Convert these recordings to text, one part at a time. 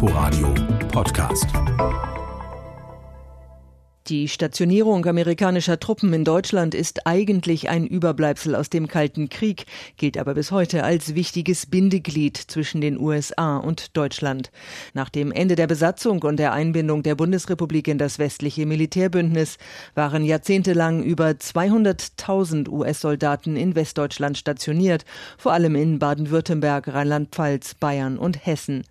Inforadio Podcast. Die Stationierung amerikanischer Truppen in Deutschland ist eigentlich ein Überbleibsel aus dem Kalten Krieg, gilt aber bis heute als wichtiges Bindeglied zwischen den USA und Deutschland. Nach dem Ende der Besatzung und der Einbindung der Bundesrepublik in das westliche Militärbündnis waren jahrzehntelang über 200.000 US-Soldaten in Westdeutschland stationiert, vor allem in Baden-Württemberg, Rheinland-Pfalz, Bayern und Hessen.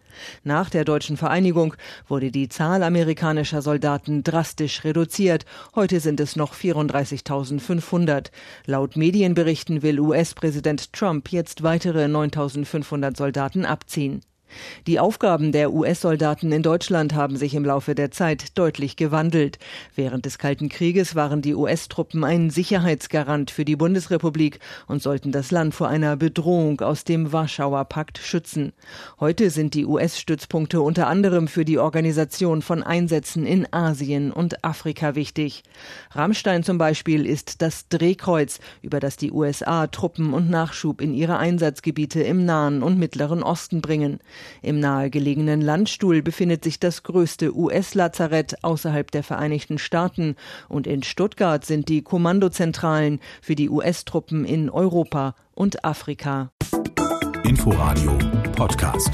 Nach der deutschen Vereinigung wurde die Zahl amerikanischer Soldaten drastisch reduziert. Heute sind es noch 34.500. Laut Medienberichten will US-Präsident Trump jetzt weitere 9.500 Soldaten abziehen. Die Aufgaben der US-Soldaten in Deutschland haben sich im Laufe der Zeit deutlich gewandelt. Während des Kalten Krieges waren die US-Truppen ein Sicherheitsgarant für die Bundesrepublik und sollten das Land vor einer Bedrohung aus dem Warschauer Pakt schützen. Heute sind die US-Stützpunkte unter anderem für die Organisation von Einsätzen in Asien und Afrika wichtig. Rammstein zum Beispiel ist das Drehkreuz, über das die USA Truppen und Nachschub in ihre Einsatzgebiete im Nahen und Mittleren Osten bringen. Im nahegelegenen Landstuhl befindet sich das größte US-Lazarett außerhalb der Vereinigten Staaten und in Stuttgart sind die Kommandozentralen für die US-Truppen in Europa und Afrika. Inforadio Podcast.